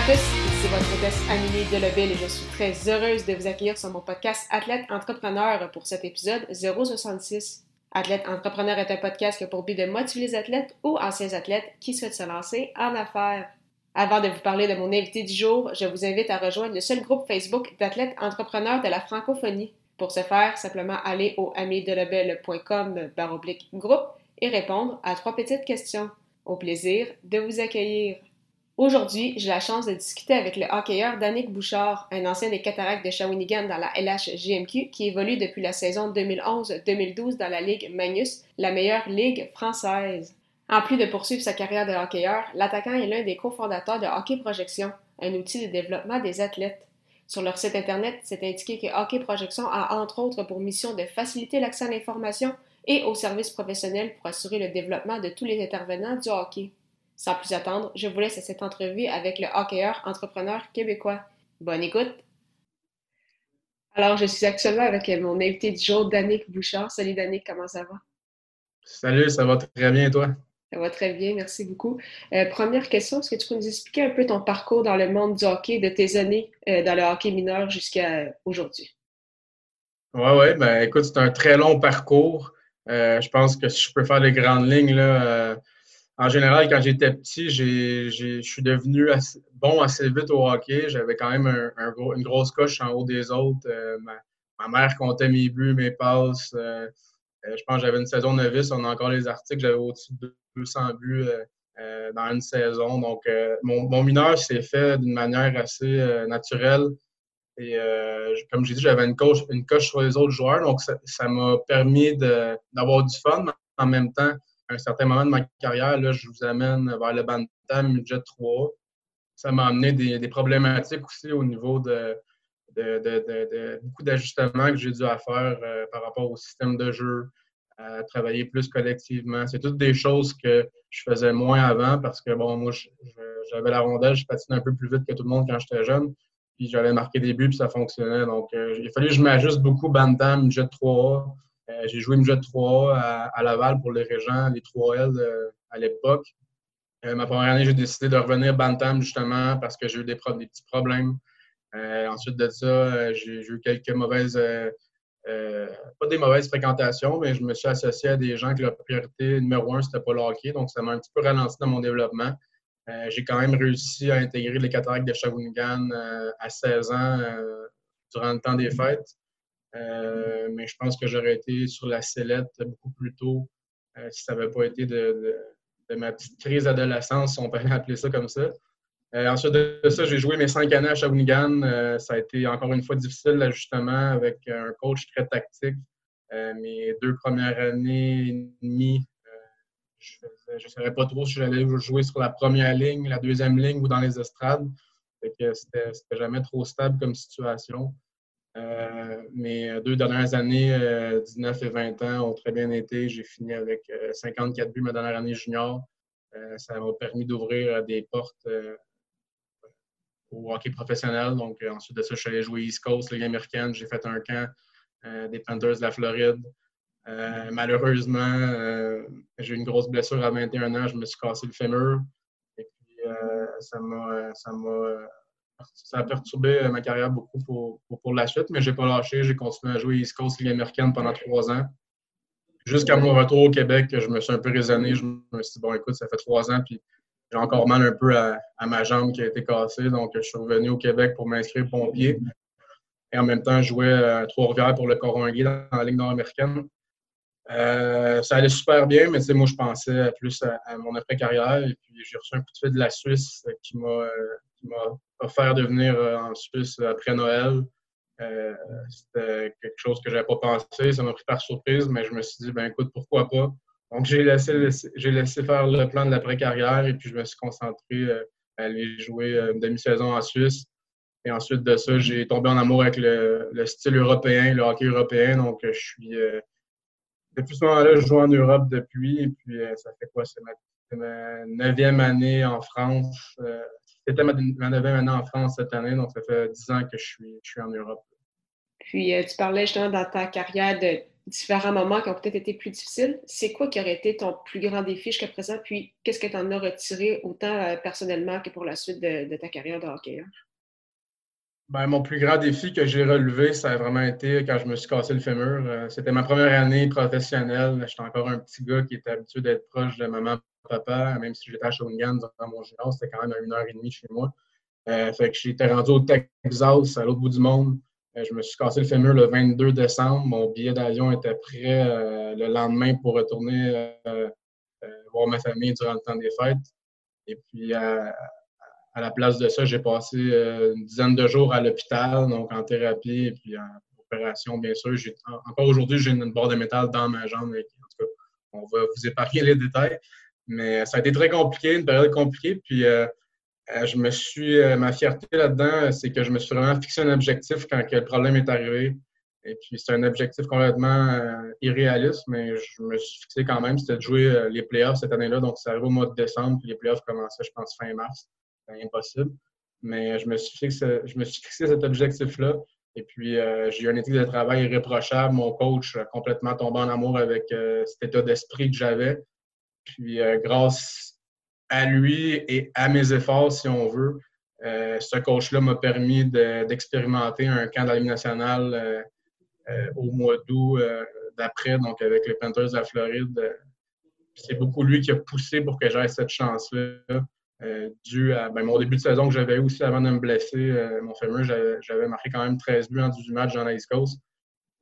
À tous, ici votre hôtesse Amélie Delebel et je suis très heureuse de vous accueillir sur mon podcast Athlète Entrepreneur pour cet épisode 066. Athlète Entrepreneur est un podcast qui a pour but de motiver les athlètes ou anciens athlètes qui souhaitent se lancer en affaires. Avant de vous parler de mon invité du jour, je vous invite à rejoindre le seul groupe Facebook d'athlètes entrepreneurs de la francophonie. Pour ce faire, simplement aller au amiedelebel.com baroblique groupe et répondre à trois petites questions. Au plaisir de vous accueillir. Aujourd'hui, j'ai la chance de discuter avec le hockeyeur Danick Bouchard, un ancien des Cataractes de Shawinigan dans la LHGMQ qui évolue depuis la saison 2011-2012 dans la Ligue Magnus, la meilleure ligue française. En plus de poursuivre sa carrière de hockeyeur, l'attaquant est l'un des cofondateurs de Hockey Projection, un outil de développement des athlètes. Sur leur site internet, c'est indiqué que Hockey Projection a entre autres pour mission de faciliter l'accès à l'information et aux services professionnels pour assurer le développement de tous les intervenants du hockey. Sans plus attendre, je vous laisse cette entrevue avec le hockeyeur entrepreneur québécois. Bonne écoute! Alors, je suis actuellement avec mon invité du jour, Danick Bouchard. Salut Danick, comment ça va? Salut, ça va très bien, toi? Ça va très bien, merci beaucoup. Euh, première question, est-ce que tu peux nous expliquer un peu ton parcours dans le monde du hockey, de tes années euh, dans le hockey mineur jusqu'à aujourd'hui? Oui, oui, ben écoute, c'est un très long parcours. Euh, je pense que si je peux faire les grandes lignes, là, en général, quand j'étais petit, je suis devenu bon assez vite au hockey. J'avais quand même une grosse coche en haut des autres. Euh, ma, mère comptait mes buts, mes passes. Euh, euh, je pense que j'avais une saison novice. On a encore les articles. J'avais au-dessus de 200 buts dans une saison. Donc, mon, mineur s'est fait d'une manière assez naturelle. Et comme j'ai dit, j'avais une coche, une coche sur les autres joueurs. Donc, ça m'a permis d'avoir du fun, mais en même temps, à un certain moment de ma carrière, là, je vous amène vers le Bantam Midget 3. Ça m'a amené des, problématiques aussi au niveau de, beaucoup d'ajustements que j'ai dû faire euh, par rapport au système de jeu, à travailler plus collectivement. C'est toutes des choses que je faisais moins avant parce que, bon, moi, j'avais la rondelle, je patinais un peu plus vite que tout le monde quand j'étais jeune. Puis j'allais marquer des buts, puis ça fonctionnait. Donc, euh, il fallait que je m'ajuste beaucoup Bantam, Midget 3 euh, j'ai joué Midget 3 à, Laval pour les régents, les 3L euh, à l'époque. Euh, ma première année, j'ai décidé de revenir Bantam justement parce que j'ai eu des, petits problèmes. ensuite de ça, j'ai eu quelques mauvaises, pas des mauvaises fréquentations, mais je me suis associé à des gens que leur priorité numéro un, c'était pas le. Donc, ça m'a un petit peu ralenti dans mon développement. j'ai quand même réussi à intégrer les cataractes de Shawinigan à 16 ans durant le temps des fêtes. Euh, mais je pense que j'aurais été sur la sellette beaucoup plus tôt euh, si ça n'avait pas été de, ma petite crise d'adolescence, si on peut appeler ça comme ça. Euh, ensuite de ça, j'ai joué mes cinq années à Shawinigan. ça a été encore une fois difficile l'ajustement avec un coach très tactique. mes deux premières années et demie, je ne savais pas trop si j'allais jouer sur la première ligne, la deuxième ligne ou dans les estrades. C'était jamais trop stable comme situation. Euh, mes deux dernières années, 19 euh, et 20 ans, ont très bien été. J'ai fini avec 54 euh, buts ma dernière année junior. ça m'a permis d'ouvrir des portes au hockey professionnel. Donc, ensuite de ça, je suis allé jouer East Coast, Ligue américaine. J'ai fait un camp des Panthers de la Floride. malheureusement, j'ai eu une grosse blessure à 21 ans. Je me suis cassé le fémur. Et puis, ça m'a ça a perturbé euh, ma carrière beaucoup pour, pour, la suite, mais je n'ai pas lâché. J'ai continué à jouer East Coast Ligue américaine pendant trois ans. Jusqu'à mon retour au Québec, je me suis un peu raisonné. Je me suis dit, bon, écoute, ça fait trois ans, puis j'ai encore mal un peu à, ma jambe qui a été cassée. Donc, je suis revenu au Québec pour m'inscrire pompier. Et en même temps, je jouais à Trois-Rivières pour le Coronguay dans la Ligue nord-américaine. Euh, ça allait super bien, mais moi, je pensais plus à, mon après-carrière. Et puis, j'ai reçu un coup de fil de la Suisse qui m'a euh, qui m'a offert de venir euh, en Suisse après Noël. Euh, c'était quelque chose que je n'avais pas pensé. Ça m'a pris par surprise, mais je me suis dit, ben écoute, pourquoi pas? Donc, j'ai laissé, j'ai laissé faire le plan de l'après-carrière et puis je me suis concentré euh, aller jouer une demi-saison en Suisse. Et ensuite de ça, j'ai tombé en amour avec le, style européen, le hockey européen. Donc, je suis. depuis ce moment-là, je joue en Europe depuis. Et puis, ça fait quoi? C'est ma, neuvième année en France. C'était ma, neuvième année en France cette année. Donc, ça fait dix ans que je suis, je suis en Europe. Puis, tu parlais justement dans ta carrière de différents moments qui ont peut-être été plus difficiles. C'est quoi qui aurait été ton plus grand défi jusqu'à présent? Puis, qu'est-ce que tu en as retiré autant personnellement que pour la suite de, ta carrière de hockey? Ben, mon plus grand défi que j'ai relevé, ça a vraiment été quand je me suis cassé le fémur. Euh, c'était ma première année professionnelle. J'étais encore un petit gars qui était habitué d'être proche de maman papa, même si j'étais à Shawinigan dans mon junior, c'était quand même à une heure et demie chez moi. Euh, fait que j'étais rendu au Texas, à l'autre bout du monde. Euh, je me suis cassé le fémur le 22 décembre. Mon billet d'avion était prêt le lendemain pour retourner voir ma famille durant le temps des fêtes. Et puis, à la place de ça, j'ai passé euh, une dizaine de jours à l'hôpital, donc en thérapie et puis en opération, bien sûr. Encore aujourd'hui, j'ai une barre de métal dans ma jambe. en tout cas, on va vous épargner les détails. Mais ça a été très compliqué, une période compliquée. Puis euh, euh, je me suis. ma fierté là-dedans, c'est que je me suis vraiment fixé un objectif quand le problème est arrivé. Et puis c'est un objectif complètement irréaliste, mais je me suis fixé quand même, c'était de jouer les playoffs cette année-là. Donc, ça arrive au mois de décembre, puis les playoffs commençaient, je pense, fin mars impossible. Mais je me suis fixé, je me suis fixé cet objectif-là. Et puis, euh, j'ai eu un éthique de travail irréprochable. Mon coach a complètement tombé en amour avec euh, cet état d'esprit que j'avais. Puis, euh, grâce à lui et à mes efforts, si on veut, ce coach-là m'a permis d'expérimenter un camp de nationale au mois d'août d'après, donc avec les Panthers de la Floride. C'est beaucoup lui qui a poussé pour que j'aie cette chance-là. Euh, dû à ben, mon début de saison que j'avais aussi avant de me blesser. Euh, mon fameux, j'avais marqué quand même 13 buts en 18 matchs dans la East Coast.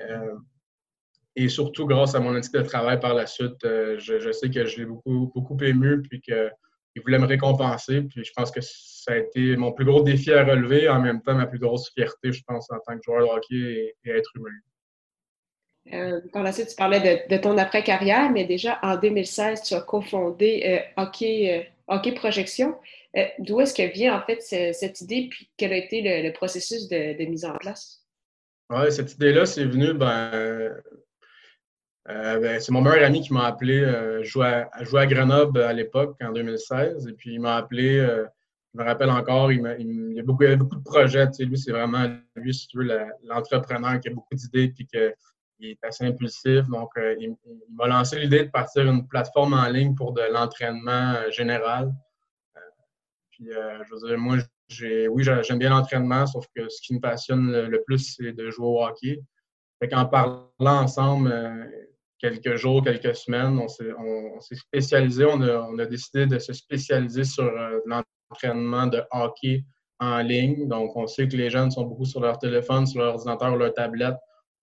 Euh, et surtout grâce à mon éthique de travail par la suite, je, sais que je l'ai beaucoup, beaucoup ému puis qu'il voulait me récompenser. Puis je pense que ça a été mon plus gros défi à relever, en même temps ma plus grosse fierté, je pense, en tant que joueur de hockey et, être humain. par la suite, tu parlais de, ton après-carrière, mais déjà en 2016, tu as cofondé Hockey OK Projection. Euh, d'où est-ce que vient en fait cette idée, puis quel a été le, processus de, mise en place? Oui, cette idée-là, c'est venu, ben, euh, ben, c'est mon meilleur ami qui m'a appelé. Euh, je, jouais à, Grenoble à l'époque, en 2016, et puis il m'a appelé. je me rappelle encore, il, y a beaucoup, avait beaucoup de projets. lui, c'est vraiment, lui, si tu veux, l'entrepreneur qui a beaucoup d'idées, puis que il est assez impulsif. Donc, euh, il, m'a lancé l'idée de partir une plateforme en ligne pour de l'entraînement euh, général. Euh, puis, je veux dire, moi, oui, j'aime bien l'entraînement, sauf que ce qui me passionne le, plus, c'est de jouer au hockey. Fait qu'en parlant ensemble, quelques jours, quelques semaines, on s'est spécialisé, on a, décidé de se spécialiser sur l'entraînement de hockey en ligne. Donc, on sait que les jeunes sont beaucoup sur leur téléphone, sur leur ordinateur ou leur tablette.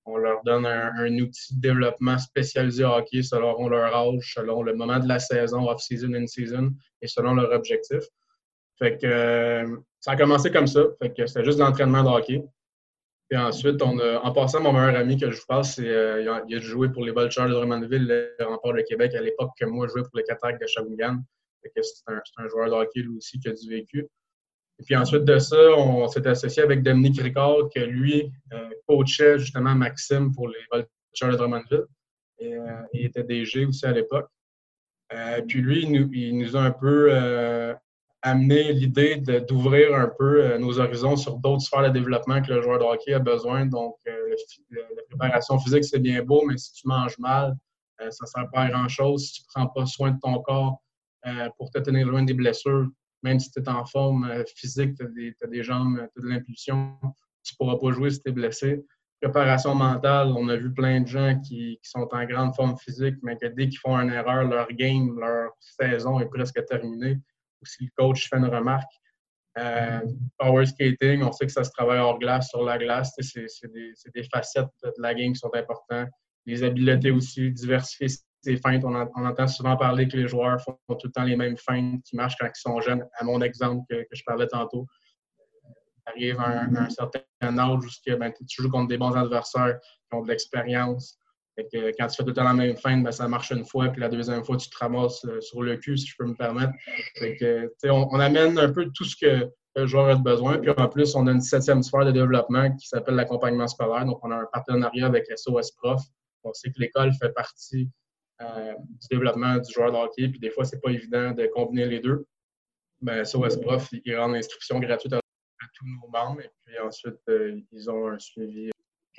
On leur donne un, outil de développement spécialisé hockey selon leur âge, selon le moment de la saison, off-season, in-season, et selon leur objectif. Fait que euh, ça a commencé comme ça. Fait que c'était juste l'entraînement de hockey. Et ensuite, on en passant, mon meilleur ami que je vous c'est, euh, il, a, joué pour les Vultures de Drummondville, le rempart de Québec, à l'époque que moi, je jouais pour les Cataractes de Shawinigan. c'est un, joueur de lui aussi, qui a du vécu. Et puis ensuite de ça, on s'est associé avec Dominique Ricard, que lui euh, coachait justement Maxime pour les Vultures de Drummondville. Et, euh, il était DG aussi à l'époque. Puis lui, il nous, a un peu amené l'idée d'ouvrir un peu nos horizons sur d'autres sphères de développement que le joueur de hockey a besoin. Donc, la préparation physique, c'est bien beau, mais si tu manges mal, ça ne sert pas à grand-chose. Si tu ne prends pas soin de ton corps pour te tenir loin des blessures, même si tu es en forme euh, physique, tu as, des jambes, tu as de l'impulsion, tu ne pourras pas jouer si tu es blessé. Préparation mentale, on a vu plein de gens qui, sont en grande forme physique, mais que dès qu'ils font une erreur, leur game, leur saison est presque terminée. Ou si le coach fait une remarque. Euh, power skating, on sait que ça se travaille hors glace, sur la glace. C'est des, facettes de la game qui sont importantes. Les habiletés aussi, diversifier ces feintes. On, entend souvent parler que les joueurs font tout le temps les mêmes feintes qui marchent quand ils sont jeunes. À mon exemple que, je parlais tantôt, arrive à un, certain âge où ben, tu joues contre des bons adversaires qui ont de l'expérience. Que quand tu fais tout le temps la même fin, ben, ça marche une fois, puis la deuxième fois, tu te ramasses sur le cul, si je peux me permettre. que, on, amène un peu tout ce que le joueur a besoin. Puis en plus, on a une septième sphère de développement qui s'appelle l'accompagnement scolaire. Donc, on a un partenariat avec SOS Prof. On sait que l'école fait partie euh, du développement du joueur de hockey. Puis des fois, c'est pas évident de combiner les deux. Mais SOS Prof, ils rendent l'instruction gratuite à, tous nos membres. Et puis ensuite, euh, ils ont un suivi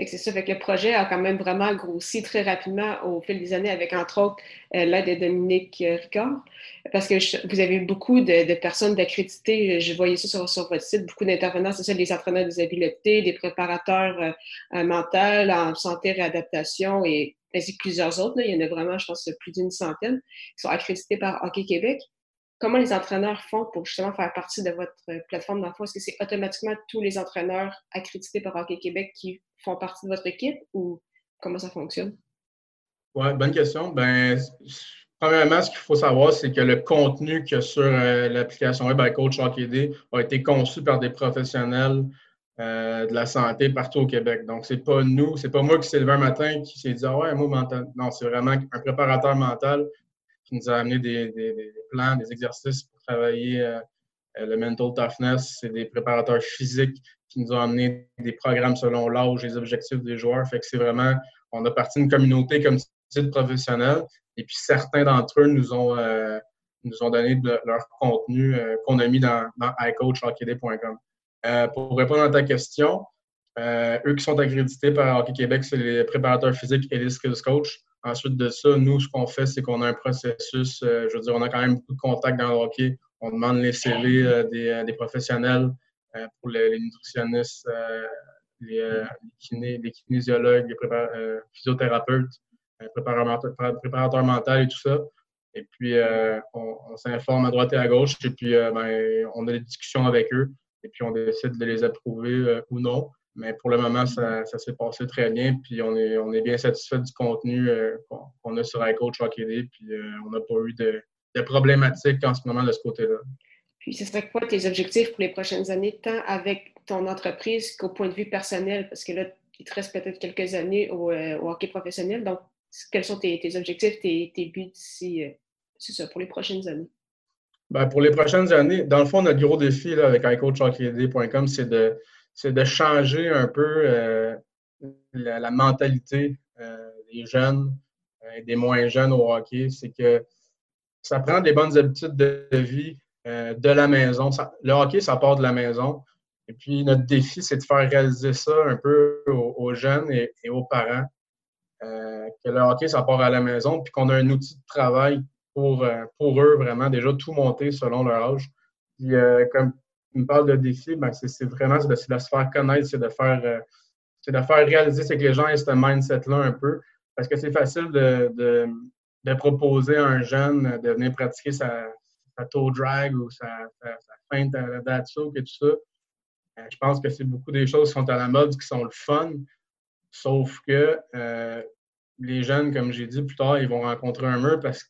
c'est ça, fait que le projet a quand même vraiment grossi très rapidement au fil des années avec, entre autres, euh, l'aide de Dominique euh, Ricard, parce que vous avez beaucoup de, personnes d'accréditées, je voyais ça sur, votre site, beaucoup d'intervenants, c'est ça, des entraîneurs des habiletés, des préparateurs euh, mentaux en santé, réadaptation et ainsi plusieurs autres. Il y en a vraiment, je pense, plus d'une centaine qui sont accrédités par Hockey Québec comment les entraîneurs font pour justement faire partie de votre plateforme d'emploi? Est-ce que c'est automatiquement tous les entraîneurs accrédités par Hockey Québec qui font partie de votre équipe ou comment ça fonctionne? Oui, bonne question. Ben, premièrement, ce qu'il faut savoir, c'est que le contenu a sur euh, l'application web Coach Hockey a été conçu par des professionnels euh, de la santé partout au Québec. Donc, c'est pas nous, c'est pas moi qui s'est levé un matin qui s'est dit Ah ouais, moi mental. Non, c'est vraiment un préparateur mental qui nous a amené des, plans, des exercices pour travailler euh, le mental toughness. C'est des préparateurs physiques qui nous ont amené des programmes selon l'âge, les objectifs des joueurs. Fait que c'est vraiment, on a parti d'une communauté comme titre professionnel. Et puis certains d'entre eux nous ont, euh, nous ont donné leur contenu euh, qu'on a mis dans, dans iCoachHockeyD.com. pour répondre à ta question, eux qui sont accrédités par Hockey Québec, c'est les préparateurs physiques et les skills coach. Ensuite de ça, nous, ce qu'on fait, c'est qu'on a un processus, euh, je veux dire, on a quand même beaucoup de contacts dans le hockey. On demande les CV euh, euh, des, professionnels pour les, nutritionnistes, les, les, kinésiologues, les physiothérapeutes, préparateurs, mentaux et tout ça. Et puis, on, s'informe à droite et à gauche, et puis ben, on a des discussions avec eux, et puis on décide de les approuver ou non. Mais pour le moment, ça, s'est passé très bien. Puis on est, on est bien satisfait du contenu euh, qu'on a sur iCoach Hockey Puis euh, on n'a pas eu de, de problématiques en ce moment de ce côté-là. Puis ce serait quoi tes objectifs pour les prochaines années, tant avec ton entreprise qu'au point de vue personnel? Parce que là, il te reste peut-être quelques années au, euh, hockey professionnel. Donc, quels sont tes, objectifs, tes, buts d'ici, c'est ça, pour les prochaines années? Bien, pour les prochaines années, dans le fond, notre gros défi là, avec iCoachHockeyD.com, c'est de c'est de changer un peu euh, la, mentalité euh, des jeunes euh, et des moins jeunes au hockey. C'est que ça prend des bonnes habitudes de, vie de la maison. le hockey, ça part de la maison. Et puis, notre défi, c'est de faire réaliser ça un peu aux, jeunes et, aux parents. que le hockey, ça part à la maison, puis qu'on a un outil de travail pour, pour eux, vraiment, déjà tout monter selon leur âge. Puis, comme me parle de défi, ben c'est vraiment de, de, se faire connaître, c'est de faire euh, c'est de faire réaliser que les gens aient ce mindset-là un peu. Parce que c'est facile de, proposer à un jeune de venir pratiquer sa, sa drag ou sa, feinte à la et tout ça. Euh, je pense que c'est beaucoup des choses qui sont à la mode, qui sont le fun. Sauf que euh, les jeunes, comme j'ai dit plus tard, ils vont rencontrer un mur parce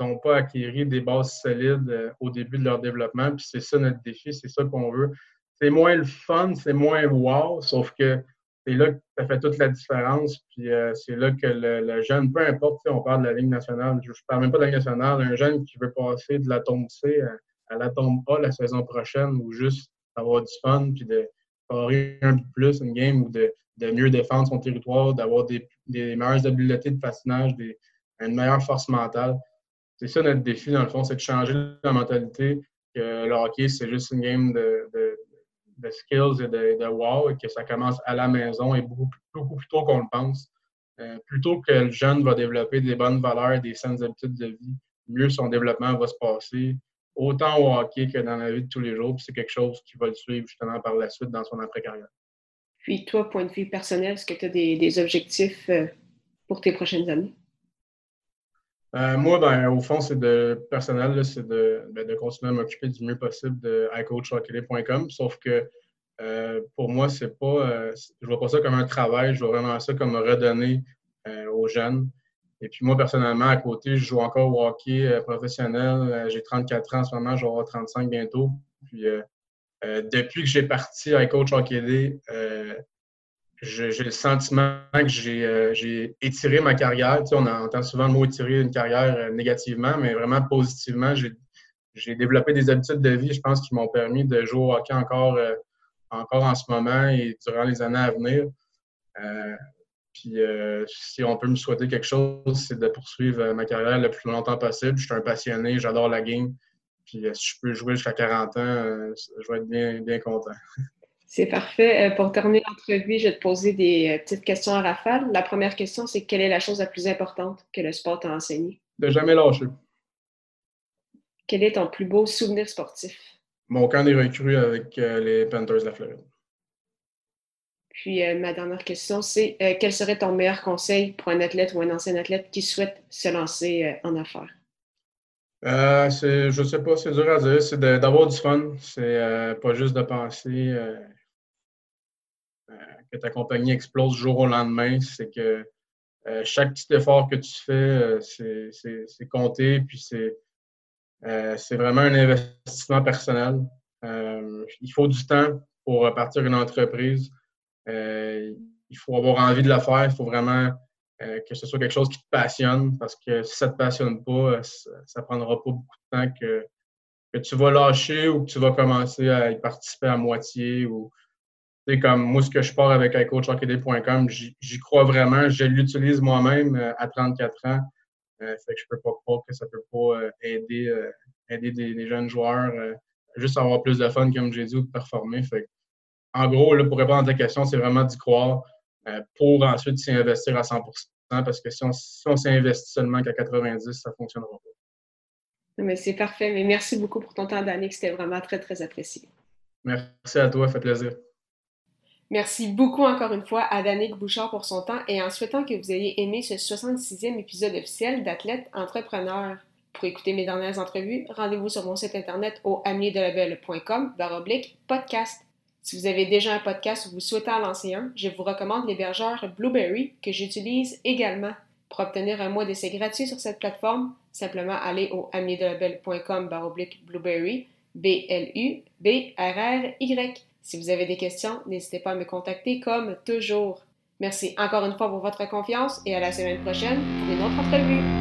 n'ont pas acquis des bases solides euh, au début de leur développement. Puis c'est ça notre défi, c'est ça qu'on veut. C'est moins le fun, c'est moins wow, sauf que c'est là que ça fait toute la différence. Puis euh, c'est là que le, jeune, peu importe, on parle de la Ligue nationale, je ne parle même pas de la Ligue nationale, un jeune qui veut passer de la tombe C à, la tombe A la saison prochaine ou juste avoir du fun, puis de faire un peu plus une game ou de, mieux défendre son territoire, d'avoir des, meilleures habiletés de des, une meilleure force mentale c'est ça notre défi, dans le fond, c'est de changer la mentalité que le hockey, c'est juste une game de, skills et de, wow, et que ça commence à la maison et beaucoup, plus tôt qu'on le pense. Euh, plutôt que le jeune va développer des bonnes valeurs, des saines habitudes de vie, mieux son développement va se passer, autant au hockey que dans la vie de tous les jours. Puis c'est quelque chose qui va le suivre justement par la suite dans son après-carrière. Puis toi, point de vue personnel, est-ce que tu as des objectifs euh, pour tes prochaines années? Euh, moi, ben, au fond, c'est de personnel, c'est de, ben, de, continuer à m'occuper du mieux possible de iCoachHockey.com. Sauf que euh, pour moi, c'est pas. Euh, je vois pas ça comme un travail, je vois vraiment ça comme redonner aux jeunes. Et puis moi, personnellement, à côté, je joue encore au hockey professionnel. j'ai 34 ans en ce moment, je vais avoir 35 bientôt. Puis depuis que j'ai parti iCoach Hockey j'ai le sentiment que j'ai étiré ma carrière. Tu sais, on entend souvent le mot étirer une carrière négativement, mais vraiment positivement. J'ai développé des habitudes de vie, je pense, qui m'ont permis de jouer au hockey encore, encore en ce moment et durant les années à venir. Puis euh, si on peut me souhaiter quelque chose, c'est de poursuivre euh, ma carrière le plus longtemps possible. Je suis un passionné, j'adore la game. Puis euh, si je peux jouer jusqu'à 40 ans, je vais être bien, bien content. C'est parfait. Pour terminer l'entrevue, je vais te poser des petites questions à rafale. La première question, c'est quelle est la chose la plus importante que le sport t'a enseigné? De jamais lâcher. Quel est ton plus beau souvenir sportif? Mon camp des recrues avec les Panthers de la Floride. Puis euh, ma dernière question, c'est euh, quel serait ton meilleur conseil pour un athlète ou un ancien athlète qui souhaite se lancer euh, en affaires? je ne sais pas, c'est dur à dire. C'est d'avoir du fun. C'est pas juste de penser que ta compagnie explose du jour au lendemain. C'est que chaque petit effort que tu fais, c'est compté. Puis c'est vraiment un investissement personnel. il faut du temps pour partir une entreprise. Euh, il faut avoir envie de la faire. Il faut vraiment euh, que ce soit quelque chose qui te passionne parce que si ça ne te passionne pas, ça ne prendra pas beaucoup de temps que, que, tu vas lâcher ou que tu vas commencer à y participer à moitié. Ou, comme moi, ce que je pars avec iCoachHockeyday.com, j'y crois vraiment. Je l'utilise moi-même euh, à 34 ans. fait que je peux pas croire que ça peut pas aider, aider des, jeunes joueurs juste avoir plus de fun, comme j'ai dit, ou de performer. Fait en gros, là, pour répondre à ta question, c'est vraiment d'y croire euh, pour ensuite s'y investir à 100% parce que si on, si on s'y investit seulement qu'à 90, ça ne fonctionnera pas. Mais c'est parfait. Mais merci beaucoup pour ton temps, Danick. C'était vraiment très, très apprécié. Merci à toi. Ça fait plaisir. Merci beaucoup encore une fois à Danick Bouchard pour son temps et en souhaitant que vous ayez aimé ce 66e épisode officiel d'Athlète Entrepreneur. Pour écouter mes dernières entrevues, rendez-vous sur mon site internet au baroblique podcast. Si vous avez déjà un podcast ou vous souhaitez en lancer un, je vous recommande l'hébergeur Blueberry que j'utilise également. Pour obtenir un mois d'essai gratuit sur cette plateforme, simplement allez au baroblique blueberry, B-L-U-B-R-R-Y. Si vous avez des questions, n'hésitez pas à me contacter comme toujours. Merci encore une fois pour votre confiance et à la semaine prochaine pour une autre entrevue.